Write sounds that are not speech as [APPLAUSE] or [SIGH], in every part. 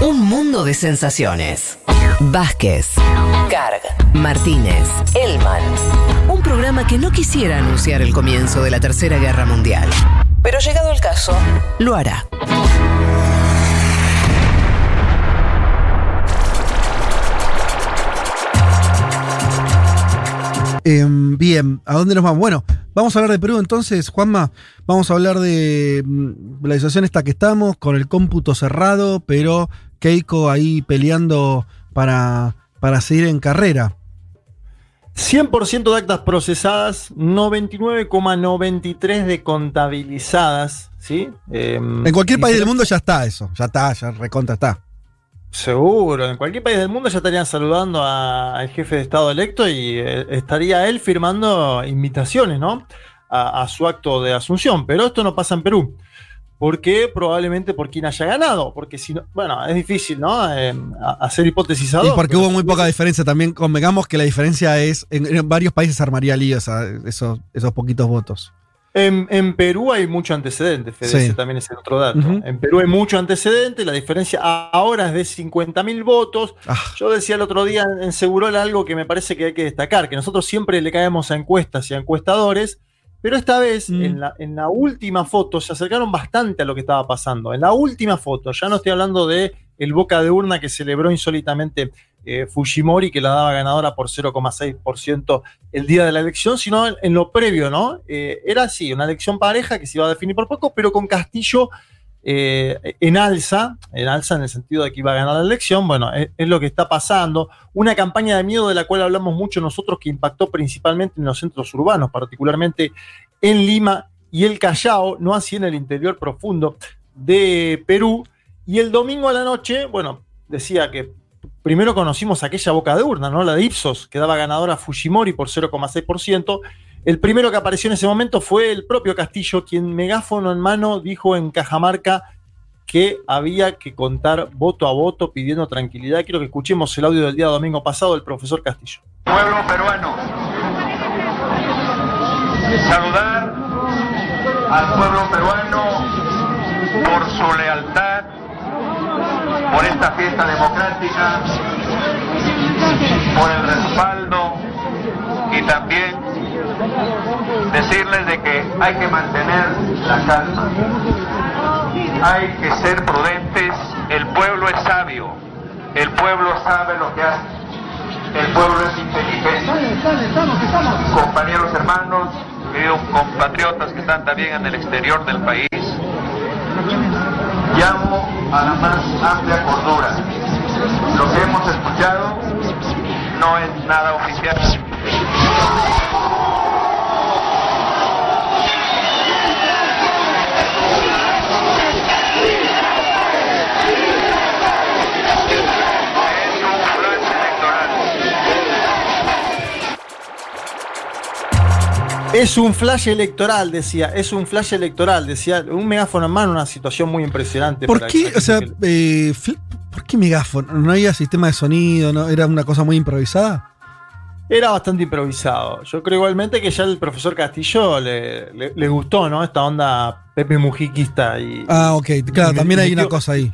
Un mundo de sensaciones. Vázquez, Carg, Martínez, Elman. Un programa que no quisiera anunciar el comienzo de la Tercera Guerra Mundial. Pero llegado el caso, lo hará. Em, bien, ¿a dónde nos vamos? Bueno, vamos a hablar de Perú entonces, Juanma. Vamos a hablar de mm, la situación esta que estamos, con el cómputo cerrado, pero Keiko ahí peleando para, para seguir en carrera. 100% de actas procesadas, 99,93 de contabilizadas, ¿sí? Em, En cualquier país del mundo ya está eso, ya está, ya recontra está. Seguro, en cualquier país del mundo ya estarían saludando a- al jefe de Estado electo y eh, estaría él firmando invitaciones, ¿no? A, a su acto de asunción. Pero esto no pasa en Perú. ¿Por qué? Probablemente por quien haya ganado. Porque si no, bueno, es difícil, ¿no? Eh, hacer hipótesis a Y porque hubo muy poca diferencia también, convengamos que la diferencia es, en, en varios países se armaría lío esa- esos, esos poquitos votos. En, en Perú hay mucho antecedente, Fede, Sí. ese también es el otro dato. En Perú hay mucho antecedente, la diferencia ahora es de 50.000 votos. Ah, Yo decía el otro día en Segurola algo que me parece que hay que destacar, que nosotros siempre le caemos a encuestas y a encuestadores, pero esta vez Mm. en, la, en la última foto se acercaron bastante a lo que estaba pasando. En la última foto, ya no estoy hablando de el boca de urna que celebró insólitamente eh, Fujimori, que la daba ganadora por 0,6% el día de la elección, sino en, en lo previo, ¿no? Eh, era así, una elección pareja que se iba a definir por poco, pero con Castillo eh, en alza, en alza en el sentido de que iba a ganar la elección, bueno, es, lo que está pasando. Una campaña de miedo de la cual hablamos mucho nosotros que impactó principalmente en los centros urbanos, particularmente en Lima y el Callao, no así en el interior profundo de Perú. Y el domingo a la noche, bueno, decía que primero conocimos aquella boca de urna, ¿no? La de Ipsos, que daba ganadora a Fujimori por 0,6%. El primero que apareció en ese momento fue el propio Castillo, quien megáfono en mano dijo en Cajamarca que había que contar voto a voto pidiendo tranquilidad. Quiero que escuchemos el audio del día domingo pasado del profesor Castillo. pueblo peruano. Saludar al pueblo peruano por su lealtad, por esta fiesta democrática, por el respaldo y también hay que mantener la calma. Hay que ser prudentes, el pueblo es sabio, el pueblo sabe lo que hace, el pueblo es inteligente. Compañeros hermanos, queridos compatriotas que están también en el exterior del país, llamo a la más amplia cordura. Lo que hemos escuchado no es nada oficial. Es un flash electoral, decía, es un flash electoral, decía, un megáfono en mano, una situación muy impresionante. ¿Por qué, o sea, eh, ¿por qué megáfono? ¿No había sistema de sonido? ¿No? ¿Era una cosa muy improvisada? Era bastante improvisado. Yo creo igualmente que ya el profesor Castillo le, le- le gustó, ¿no? Esta onda Pepe Mujiquista y, Ah, ok, claro, y- también hay una cosa ahí.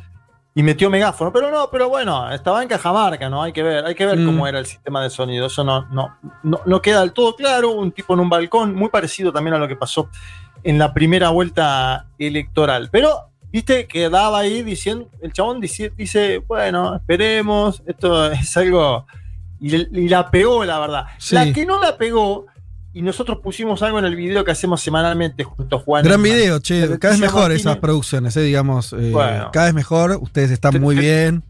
Y metió megáfono. Pero no, pero bueno, estaba en Cajamarca, ¿no? Hay que ver, hay que ver Mm. cómo era el sistema de sonido. Eso no, no, no, no queda del todo claro. Un tipo en un balcón, muy parecido también a lo que pasó en la primera vuelta electoral. Pero, viste, quedaba ahí diciendo, el chabón dice, dice bueno, esperemos, esto [LAUGHS] es algo. Y, la pegó, la verdad. Sí. La que no la pegó, y nosotros pusimos algo en el video que hacemos semanalmente junto a Juan. Gran video, che. Cada vez mejor Martínez. esas producciones, eh, digamos. eh, Bueno. Cada vez mejor. Ustedes están Te- muy te- bien.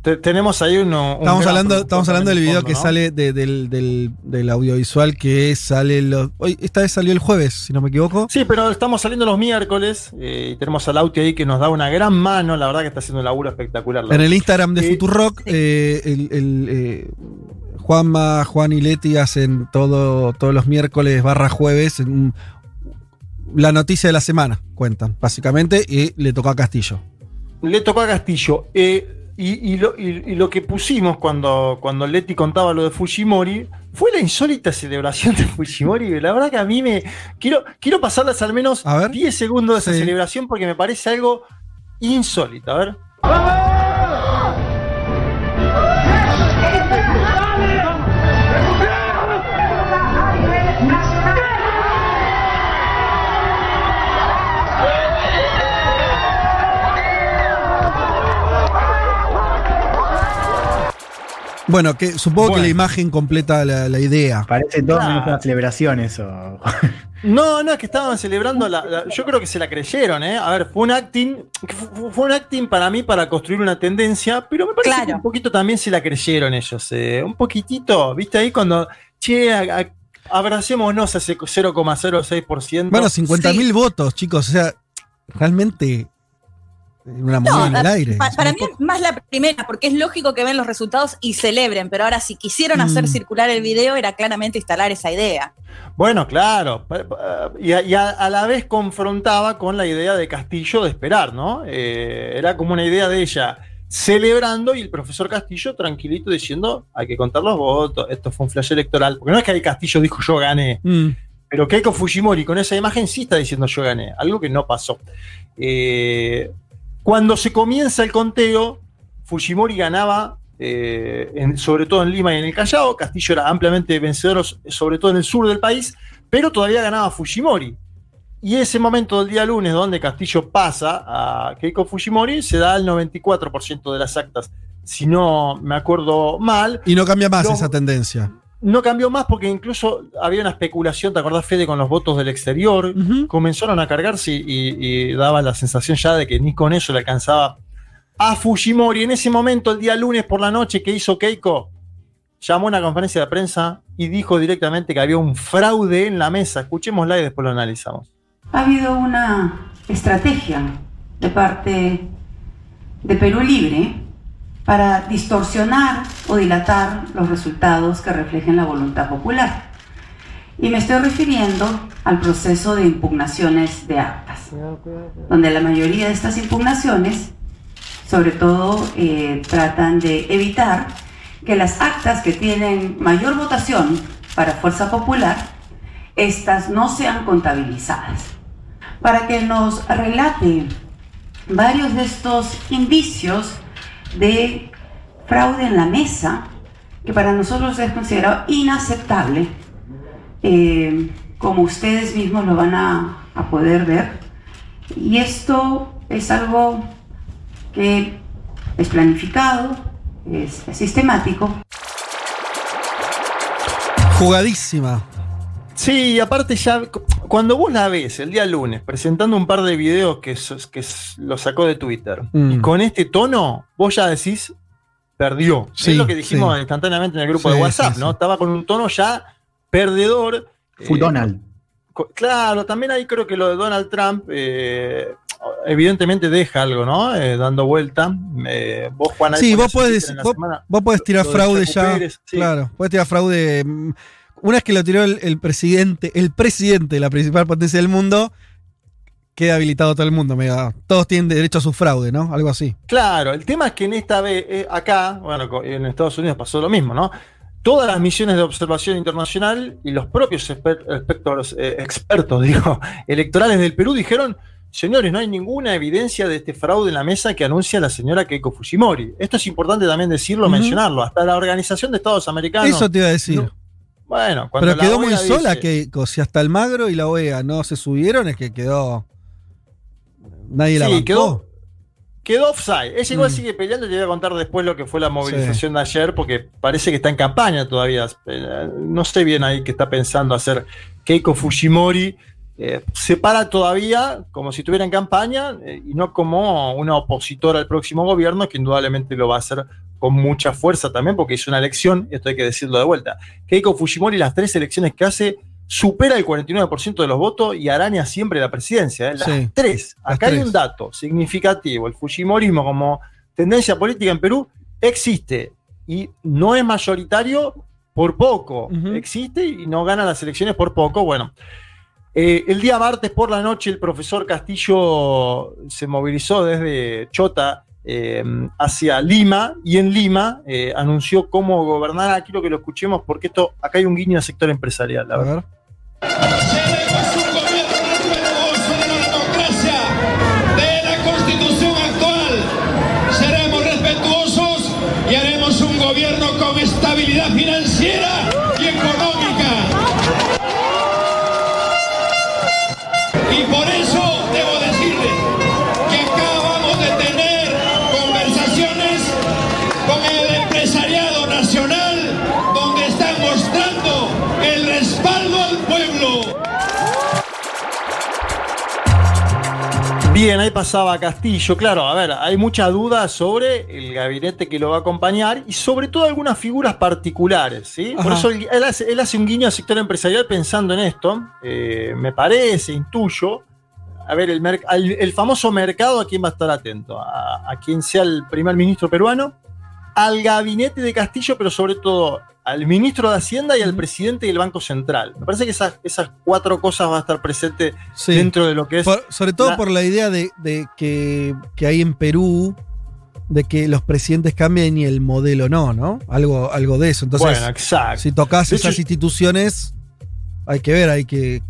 Te- tenemos ahí uno. un Estamos hablando, estamos hablando del video de que sale de- del, del- del audiovisual que sale los. Hoy, esta vez salió el jueves, si no me equivoco. Sí, pero estamos saliendo los miércoles eh, y tenemos a Lauti ahí que nos da una gran mano. La verdad que está haciendo un laburo espectacular. En el Instagram de Futurock, el, el, Juanma, Juan y Leti hacen todo, todos los miércoles barra jueves en un- la noticia de la semana, cuentan, básicamente, y le tocó a Castillo. Le tocó a Castillo. eh, y, y lo, y- y lo que pusimos cuando, cuando Leti contaba lo de Fujimori fue la insólita celebración de Fujimori. La verdad que a mí me. Quiero, quiero pasarlas al menos A ver. 10 segundos de esa Sí. celebración porque me parece algo insólito. A ver. Bueno, que supongo que la imagen completa la, la idea. Parece todo menos una celebración eso. [LAUGHS] No, no, es que estaban celebrando la, la- Yo creo que se la creyeron, ¿eh? A ver, fue un acting. Fue, fue un acting para mí para construir una tendencia, pero me parece Claro. que un poquito también se la creyeron ellos. eh, un poquitito, ¿viste? Ahí cuando. Che, a- a- abracémonos a ese 0,06%. Bueno, 50 mil Sí. votos, chicos. O sea, realmente. Una moneda No, en el aire. pa- es para mí poco. más la primera, porque es lógico que ven los resultados y celebren, pero ahora si quisieron hacer Mm. circular el video era claramente instalar esa idea. Bueno, claro. Y, a, y a- a la vez confrontaba con la idea de Castillo de esperar, ¿no? Eh, era como una idea de ella celebrando y el profesor Castillo tranquilito diciendo hay que contar los votos, esto fue un flash electoral. Porque no es que ahí Castillo dijo yo gané, Mm. pero Keiko Fujimori con esa imagen sí está diciendo yo gané, algo que no pasó. Eh, cuando se comienza el conteo, Fujimori ganaba, eh, en- sobre todo en Lima y en el Callao, Castillo era ampliamente vencedor, sobre todo en el sur del país, pero todavía ganaba Fujimori. Y ese momento del día lunes, donde Castillo pasa a Keiko Fujimori, se da el 94% de las actas. Si no me acuerdo mal, Y no cambia más esa tendencia. No cambió más porque incluso había una especulación, ¿te acordás, Fede, con los votos del exterior? Comenzaron a cargarse y, y daba la sensación ya de que ni con eso le alcanzaba a Fujimori. En ese momento, el día lunes por la noche, que hizo Keiko? Llamó a una conferencia de prensa y dijo directamente que había un fraude en la mesa. Escuchémosla y después lo analizamos. Ha habido una estrategia de parte de Perú Libre para distorsionar o dilatar los resultados que reflejen la voluntad popular. Y me estoy refiriendo al proceso de impugnaciones de actas, donde la mayoría de estas impugnaciones, sobre todo, eh, tratan de evitar que las actas que tienen mayor votación para Fuerza Popular, estas no sean contabilizadas. Para que nos relate varios de estos indicios de fraude en la mesa, que para nosotros es considerado inaceptable, eh, como ustedes mismos lo van a, a poder ver. Y esto es algo que es planificado, es sistemático, Jugadísima. Sí, aparte ya, cuando vos la ves el día lunes presentando un par de videos que, que lo sacó de Twitter, Mm. y con este tono, vos ya decís, perdió. Sí, es lo que dijimos sí. instantáneamente en el grupo Sí, de WhatsApp, ¿no? Estaba con un tono ya perdedor. Full Eh, Donald. co- Claro, también ahí creo que lo de Donald Trump eh, evidentemente deja algo, ¿no? Eh, dando vuelta. Eh, vos, Juan, Sí, vos podés, vos, vos podés tirar fraude ya. Sí. Claro, podés tirar fraude. Una vez que lo tiró el, el presidente, el presidente de la principal potencia del mundo, queda habilitado todo el mundo. medio, todos tienen derecho a su fraude, ¿no? Algo así. Claro, el tema es que en esta vez, eh, acá, bueno, en Estados Unidos pasó lo mismo, ¿no? Todas las misiones de observación internacional y los propios exper- expertos, eh, expertos [LAUGHS] digo, electorales del Perú dijeron, señores, no hay ninguna evidencia de este fraude en la mesa que anuncia la señora Keiko Fujimori. Esto es importante también decirlo, mencionarlo. Hasta la Organización de Estados Americanos. Eso te iba a decir. no, bueno, cuando Pero la quedó muy sola que si hasta el Magro y la OEA no se subieron, es que quedó. Nadie la Sí, bancó. quedó- Quedó offside. Ella igual Mm. sigue peleando te voy a contar después lo que fue la movilización de ayer, porque parece que está en campaña todavía. Eh, No sé bien ahí qué está pensando hacer Keiko Fujimori. Eh, se para todavía como si estuviera en campaña eh, y no como una opositora al próximo gobierno, que indudablemente lo va a hacer con mucha fuerza también, porque es una elección, esto hay que decirlo de vuelta. Keiko Fujimori, las tres elecciones que hace, supera el 49% de los votos y araña siempre la presidencia. ¿eh? Las Sí, tres. las Acá hay tres. un dato significativo. El Fujimorismo como tendencia política en Perú existe y no es mayoritario por poco. Existe y no gana las elecciones por poco. Bueno, eh, el día martes por la noche el profesor Castillo se movilizó desde Chota eh, hacia Lima y en Lima eh, anunció cómo gobernar. Quiero que lo escuchemos porque esto acá hay un guiño al sector empresarial. la A verdad. ver. Pasaba Castillo. Claro, a ver, hay mucha duda sobre el gabinete que lo va a acompañar y sobre todo algunas figuras particulares, ¿sí? Por eso él, él hace, él hace un guiño al sector empresarial pensando en esto. Eh, me parece, intuyo. A ver, el famoso mercado, ¿a quién va a estar atento? A, a quien sea el primer ministro peruano, al gabinete de Castillo, pero sobre todo al ministro de Hacienda y al presidente del Banco Central. Me parece que esas, esas cuatro cosas van a estar presentes Sí. dentro de lo que es Por- sobre todo la- por la idea de, de que, que hay en Perú de que los presidentes cambien y el modelo no, ¿no? Algo, algo de eso. Entonces, bueno, exacto. si tocas esas hecho- instituciones, hay que ver, hay que.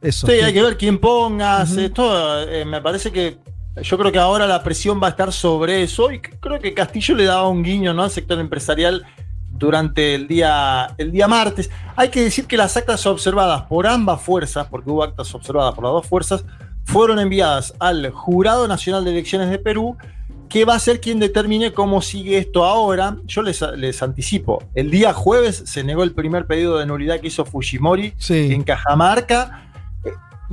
Eso. Sí, hay que ver quién pongas. Esto eh, me parece que. Yo creo que ahora la presión va a estar sobre eso. Y creo que Castillo le daba un guiño ¿no? al sector empresarial durante el día, el día martes. Hay que decir que las actas observadas por ambas fuerzas, porque hubo actas observadas por las dos fuerzas, fueron enviadas al Jurado Nacional de Elecciones de Perú, que va a ser quien determine cómo sigue esto ahora. Yo les, les anticipo, el día jueves se negó el primer pedido de nulidad que hizo Fujimori Sí. en Cajamarca.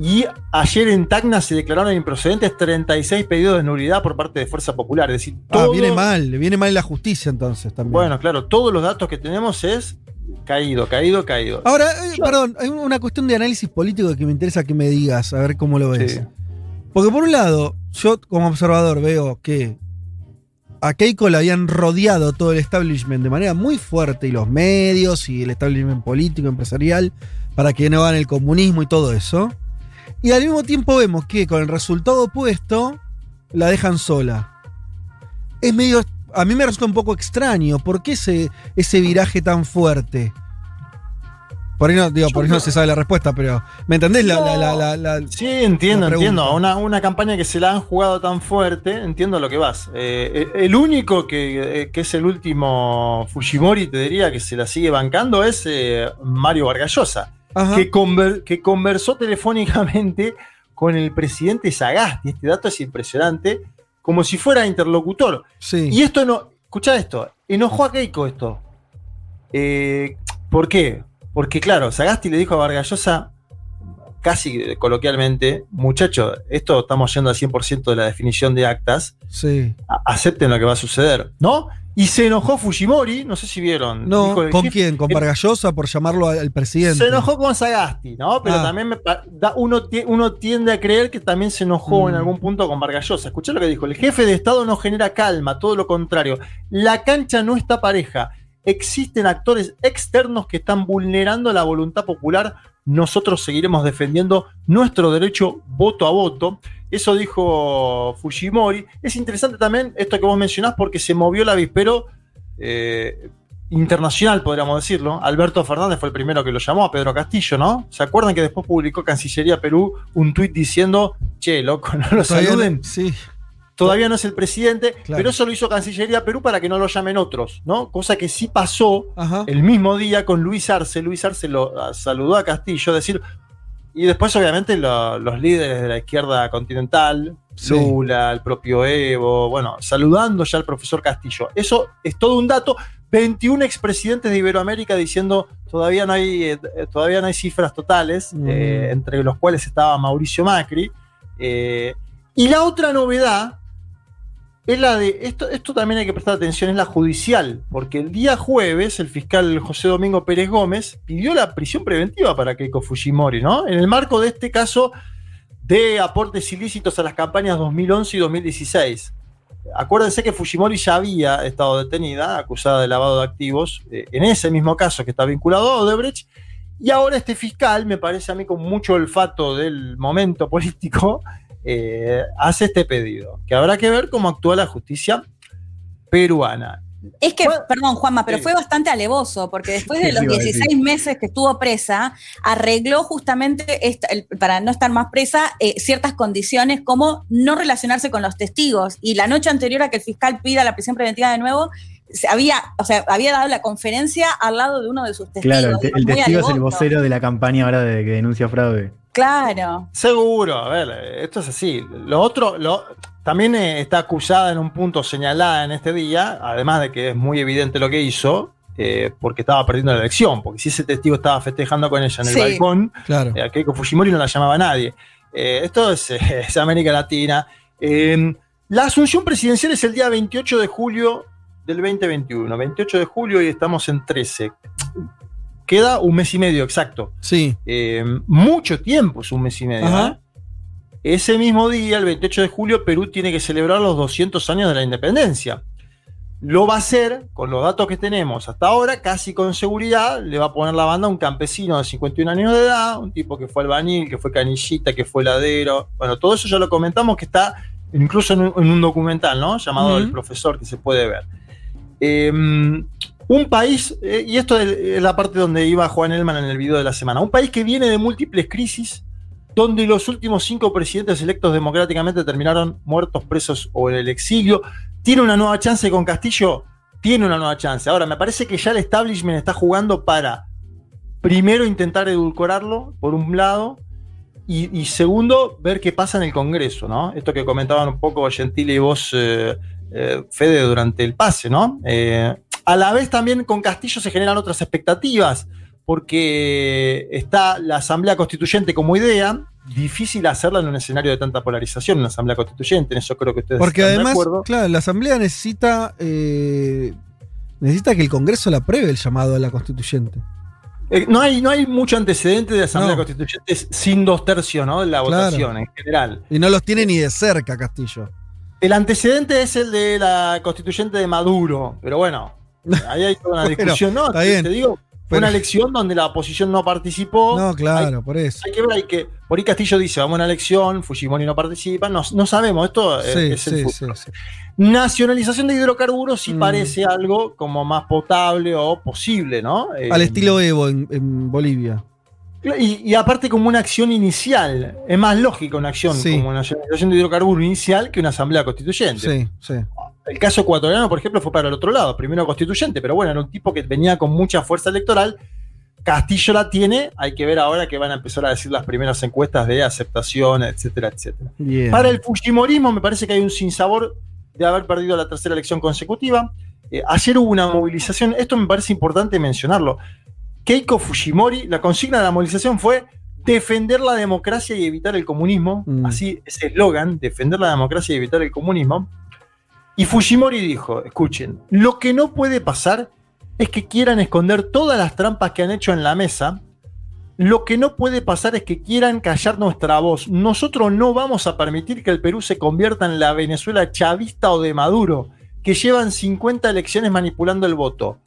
Y ayer en Tacna se declararon improcedentes 36 pedidos de nulidad por parte de Fuerza Popular. Es decir, Ah, todo- viene mal, viene mal la justicia entonces también. Bueno, claro, todos los datos que tenemos es caído, caído, caído. Ahora, eh, perdón, hay una cuestión de análisis político que me interesa que me digas, a ver cómo lo ves. Sí. Porque por un lado, yo como observador veo que a Keiko le habían rodeado todo el establishment de manera muy fuerte, y los medios, y el establishment político, empresarial, para que no hagan el comunismo y todo eso. Y al mismo tiempo vemos que con el resultado opuesto, la dejan sola. Es medio. A mí me resulta un poco extraño. ¿Por qué ese, ese viraje tan fuerte? Por ahí no, digo, por ahí no se sabe la respuesta, pero. ¿Me entendés? La, la- la- la- la- Sí, entiendo, entiendo. Una, una campaña que se la han jugado tan fuerte, entiendo lo que vas. Eh, el único que, eh, que es el último Fujimori, te diría, que se la sigue bancando es eh, Mario Vargallosa. Que, conver- que conversó telefónicamente con el presidente Sagasti. Este dato es impresionante, como si fuera interlocutor. Sí. Y esto no. Escucha esto. Enojó a Keiko esto. Eh, ¿Por qué? Porque, claro, Sagasti le dijo a Vargallosa, casi coloquialmente, muchacho, esto estamos yendo al 100% de la definición de actas, Sí. acepten lo que va a suceder, ¿no? Y se enojó Fujimori, no sé si vieron. No, dijo el ¿con quién? ¿Con el- Vargallosa por llamarlo al presidente? se enojó con Sagasti, ¿no? Pero Ah. también me da- uno, tie- uno tiende a creer que también se enojó Mm. en algún punto con Vargallosa. Escuché lo que dijo. El jefe de Estado no genera calma, todo lo contrario. La cancha no está pareja. Existen actores externos que están vulnerando la voluntad popular. Nosotros seguiremos defendiendo nuestro derecho voto a voto. Eso dijo Fujimori. Es interesante también esto que vos mencionás porque se movió el avispero eh, internacional, podríamos decirlo. Alberto Fernández fue el primero que lo llamó a Pedro Castillo, ¿no? ¿Se acuerdan que después publicó Cancillería Perú un tuit diciendo, che, loco, [LAUGHS] no lo Todavía no- saluden? Sí. Todavía no es el presidente, Claro. pero eso lo hizo Cancillería Perú para que no lo llamen otros, ¿no? Cosa que sí pasó Ajá. el mismo día con Luis Arce. Luis Arce lo saludó a Castillo, decir. Y después, obviamente, lo- los líderes de la izquierda continental, Sí. Lula, el propio Evo, bueno, saludando ya al profesor Castillo. Eso es todo un dato. 21 expresidentes de Iberoamérica diciendo todavía no hay, eh, todavía no hay cifras totales, Mm. eh, entre los cuales estaba Mauricio Macri. Eh, y la otra novedad es la de, esto, esto también hay que prestar atención, es la judicial, porque el día jueves el fiscal José Domingo Pérez Gómez pidió la prisión preventiva para Keiko Fujimori, ¿no? En el marco de este caso de aportes ilícitos a las campañas 2011 y 2016. Acuérdense que Fujimori ya había estado detenida, acusada de lavado de activos, eh, en ese mismo caso que está vinculado a Odebrecht, y ahora este fiscal, me parece a mí con mucho olfato del momento [LAUGHS] político, eh, hace este pedido, que habrá que ver cómo actúa la justicia peruana. Es que, Bueno, perdón, Juanma, pero sí. fue bastante alevoso, porque después de los iba a decir. 16 meses que estuvo presa, arregló justamente, esta- el- para no estar más presa, eh, ciertas condiciones como no relacionarse con los testigos. Y la noche anterior a que el fiscal pida la prisión preventiva de nuevo, se había, o sea, había dado la conferencia al lado de uno de sus testigos. Claro, el, te- el Muy testigo es el vocero de la campaña ahora de que denuncia fraude. Claro. Seguro, a ver, esto es así. Lo otro, lo, también eh, está acusada en un punto señalada en este día, además de que es muy evidente lo que hizo, eh, porque estaba perdiendo la elección, porque si ese testigo estaba festejando con ella en el Sí. balcón, Claro. eh, a Keiko Fujimori no la llamaba nadie. Eh, esto es, [LAUGHS] es América Latina. Eh, la asunción presidencial es el día 28 de julio del 2021. 28 de julio y estamos en 13. Queda un mes y medio exacto. Sí. Eh, mucho tiempo es un mes y medio. Ajá. ¿eh? Ese mismo día, el 28 de julio, Perú tiene que celebrar los 200 años de la independencia. Lo va a hacer, con los datos que tenemos hasta ahora, casi con seguridad, le va a poner la banda a un campesino de 51 años de edad, un tipo que fue albañil, que fue canillita, que fue ladero. Bueno, todo eso ya lo comentamos que está incluso en un, en un documental, ¿no? Llamado. El Profesor, que se puede ver. Eh, un país, eh, y esto es la parte donde iba Juan Elman en el video de la semana, un país que viene de múltiples crisis, donde los últimos cinco presidentes electos democráticamente terminaron muertos, presos o en el exilio, tiene una nueva chance con Castillo, tiene una nueva chance. Ahora, me parece que ya el establishment está jugando para, primero, intentar edulcorarlo, por un lado, y, segundo, ver qué pasa en el Congreso, ¿no? Esto que comentaban un poco Gentile y vos, eh, eh, Fede, durante el pase, ¿no? A la vez también con Castillo se generan otras expectativas, porque está la Asamblea Constituyente como idea, difícil hacerla en un escenario de tanta polarización, en una Asamblea Constituyente, en eso creo que ustedes Porque están de además, acuerdo. claro, la Asamblea necesita. eh, necesita que el Congreso la apruebe el llamado a la constituyente. Eh, no, hay, no hay mucho antecedente de Asamblea No. Constituyente sin dos tercios, ¿no? De la Claro. votación en general. Y no los tiene ni de cerca, Castillo. El antecedente es el de la constituyente de Maduro, pero bueno, ahí hay toda una [LAUGHS] Bueno, discusión, ¿no? está bien. Te digo, fue una elección donde la oposición no participó. No, Hay, claro, por eso. hay que ver, hay que. Por ahí Castillo dice, vamos a una elección, Fujimori no participa, no, no sabemos, esto eh, Sí, es el sí, futuro. sí, sí. Nacionalización de hidrocarburos sí Mm. parece algo como más potable o posible, ¿no? Eh, Al estilo Evo en, en Bolivia. Y, y aparte como una acción inicial, es más lógica una acción como una nacionalización de hidrocarburos inicial que una asamblea constituyente. Sí, sí. El caso ecuatoriano, por ejemplo, fue para el otro lado, primero constituyente, pero bueno, era un tipo que venía con mucha fuerza electoral. Castillo la tiene, hay que ver ahora que van a empezar a decir las primeras encuestas de aceptación, etcétera, etcétera. Para el Fujimorismo me parece que hay un sinsabor de haber perdido la tercera elección consecutiva. Eh, ayer hubo una movilización, esto me parece importante mencionarlo. Keiko Fujimori, la consigna de la movilización fue defender la democracia y evitar el comunismo. Mm. Así, ese eslogan, defender la democracia y evitar el comunismo. Y Fujimori dijo, escuchen, lo que no puede pasar es que quieran esconder todas las trampas que han hecho en la mesa. Lo que no puede pasar es que quieran callar nuestra voz. Nosotros no vamos a permitir que el Perú se convierta en la Venezuela chavista o de Maduro, que llevan 50 elecciones manipulando el voto.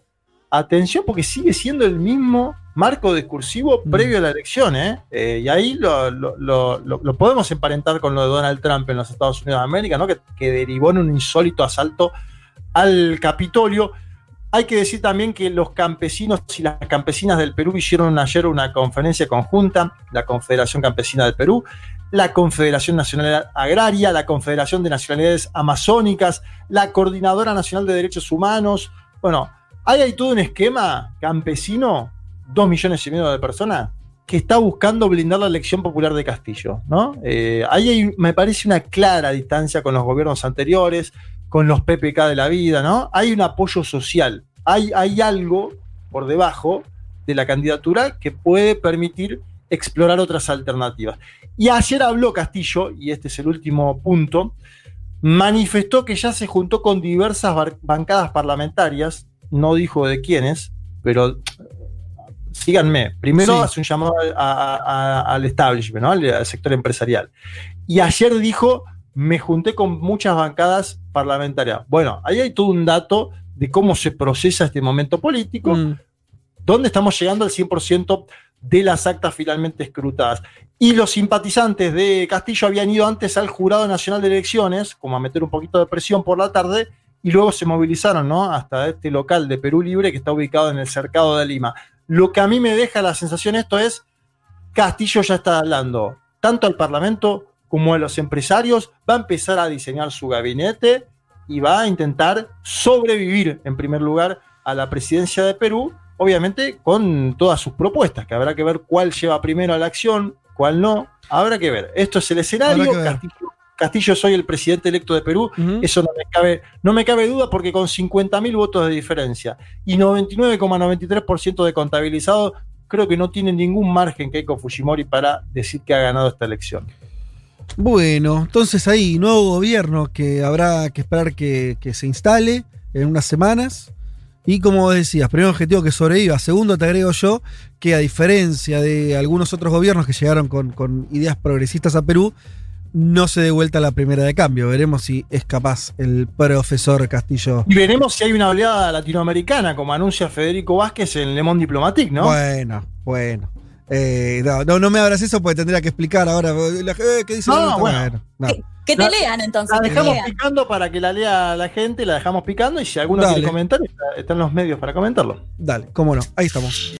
Atención, porque sigue siendo el mismo marco discursivo Mm. previo a la elección, ¿eh? Eh, y ahí lo, lo- lo- lo- lo podemos emparentar con lo de Donald Trump en los Estados Unidos de América, ¿no? Que, que derivó en un insólito asalto al Capitolio. Hay que decir también que los campesinos y las campesinas del Perú hicieron ayer una conferencia conjunta, la Confederación Campesina del Perú, la Confederación Nacional Agraria, la Confederación de Nacionalidades Amazónicas, la Coordinadora Nacional de Derechos Humanos. Bueno, ahí hay todo un esquema campesino, dos millones y medio de personas, que está buscando blindar la elección popular de Castillo. ¿no? Eh, ahí hay, me parece una clara distancia con los gobiernos anteriores, con los PPK de la vida, ¿no? Hay un apoyo social, hay, hay algo por debajo de la candidatura que puede permitir explorar otras alternativas. Y ayer habló Castillo, y este es el último punto, manifestó que ya se juntó con diversas bancadas parlamentarias, no dijo de quiénes, pero síganme. Primero Sí. hace un llamado a- a- a- al establishment, ¿no? al, al sector empresarial. Y ayer dijo, me junté con muchas bancadas parlamentarias. Bueno, ahí hay todo un dato de cómo se procesa este momento político, Mm. donde estamos llegando al 100% de las actas finalmente escrutadas. Y los simpatizantes de Castillo habían ido antes al Jurado Nacional de Elecciones, como a meter un poquito de presión por la tarde, y luego se movilizaron ¿no? hasta este local de Perú Libre que está ubicado en el cercado de Lima. Lo que a mí me deja la sensación esto es, Castillo ya está hablando tanto al Parlamento como a los empresarios, va a empezar a diseñar su gabinete y va a intentar sobrevivir en primer lugar a la presidencia de Perú, obviamente con todas sus propuestas, que habrá que ver cuál lleva primero a la acción, cuál no, habrá que ver. Esto es el escenario. Castillo, Castillo soy el presidente electo de Perú, eso no me cabe, no me cabe duda porque con 50.000 votos de diferencia y 99,93% de contabilizado, creo que no tiene ningún margen Keiko Fujimori para decir que ha ganado esta elección. Bueno, entonces ahí, nuevo gobierno que habrá que esperar que, que se instale en unas semanas. Y como decías, primer objetivo que sobreviva. Segundo, te agrego yo que a diferencia de algunos otros gobiernos que llegaron con, con ideas progresistas a Perú, no se dé vuelta la primera de cambio. Veremos si es capaz el profesor Castillo. Y veremos si hay una oleada latinoamericana, como anuncia Federico Vázquez en Le Monde Diplomatique, ¿no? Bueno, bueno. Eh, no, no, no me abras eso porque tendría que explicar ahora. eh, ¿Qué dice No, bueno. no. Que, que te La- lean entonces. La dejamos lean. picando para que la lea la gente, la dejamos picando y si alguno Dale. quiere comentar, está- están los medios para comentarlo. Dale, cómo no. Ahí estamos.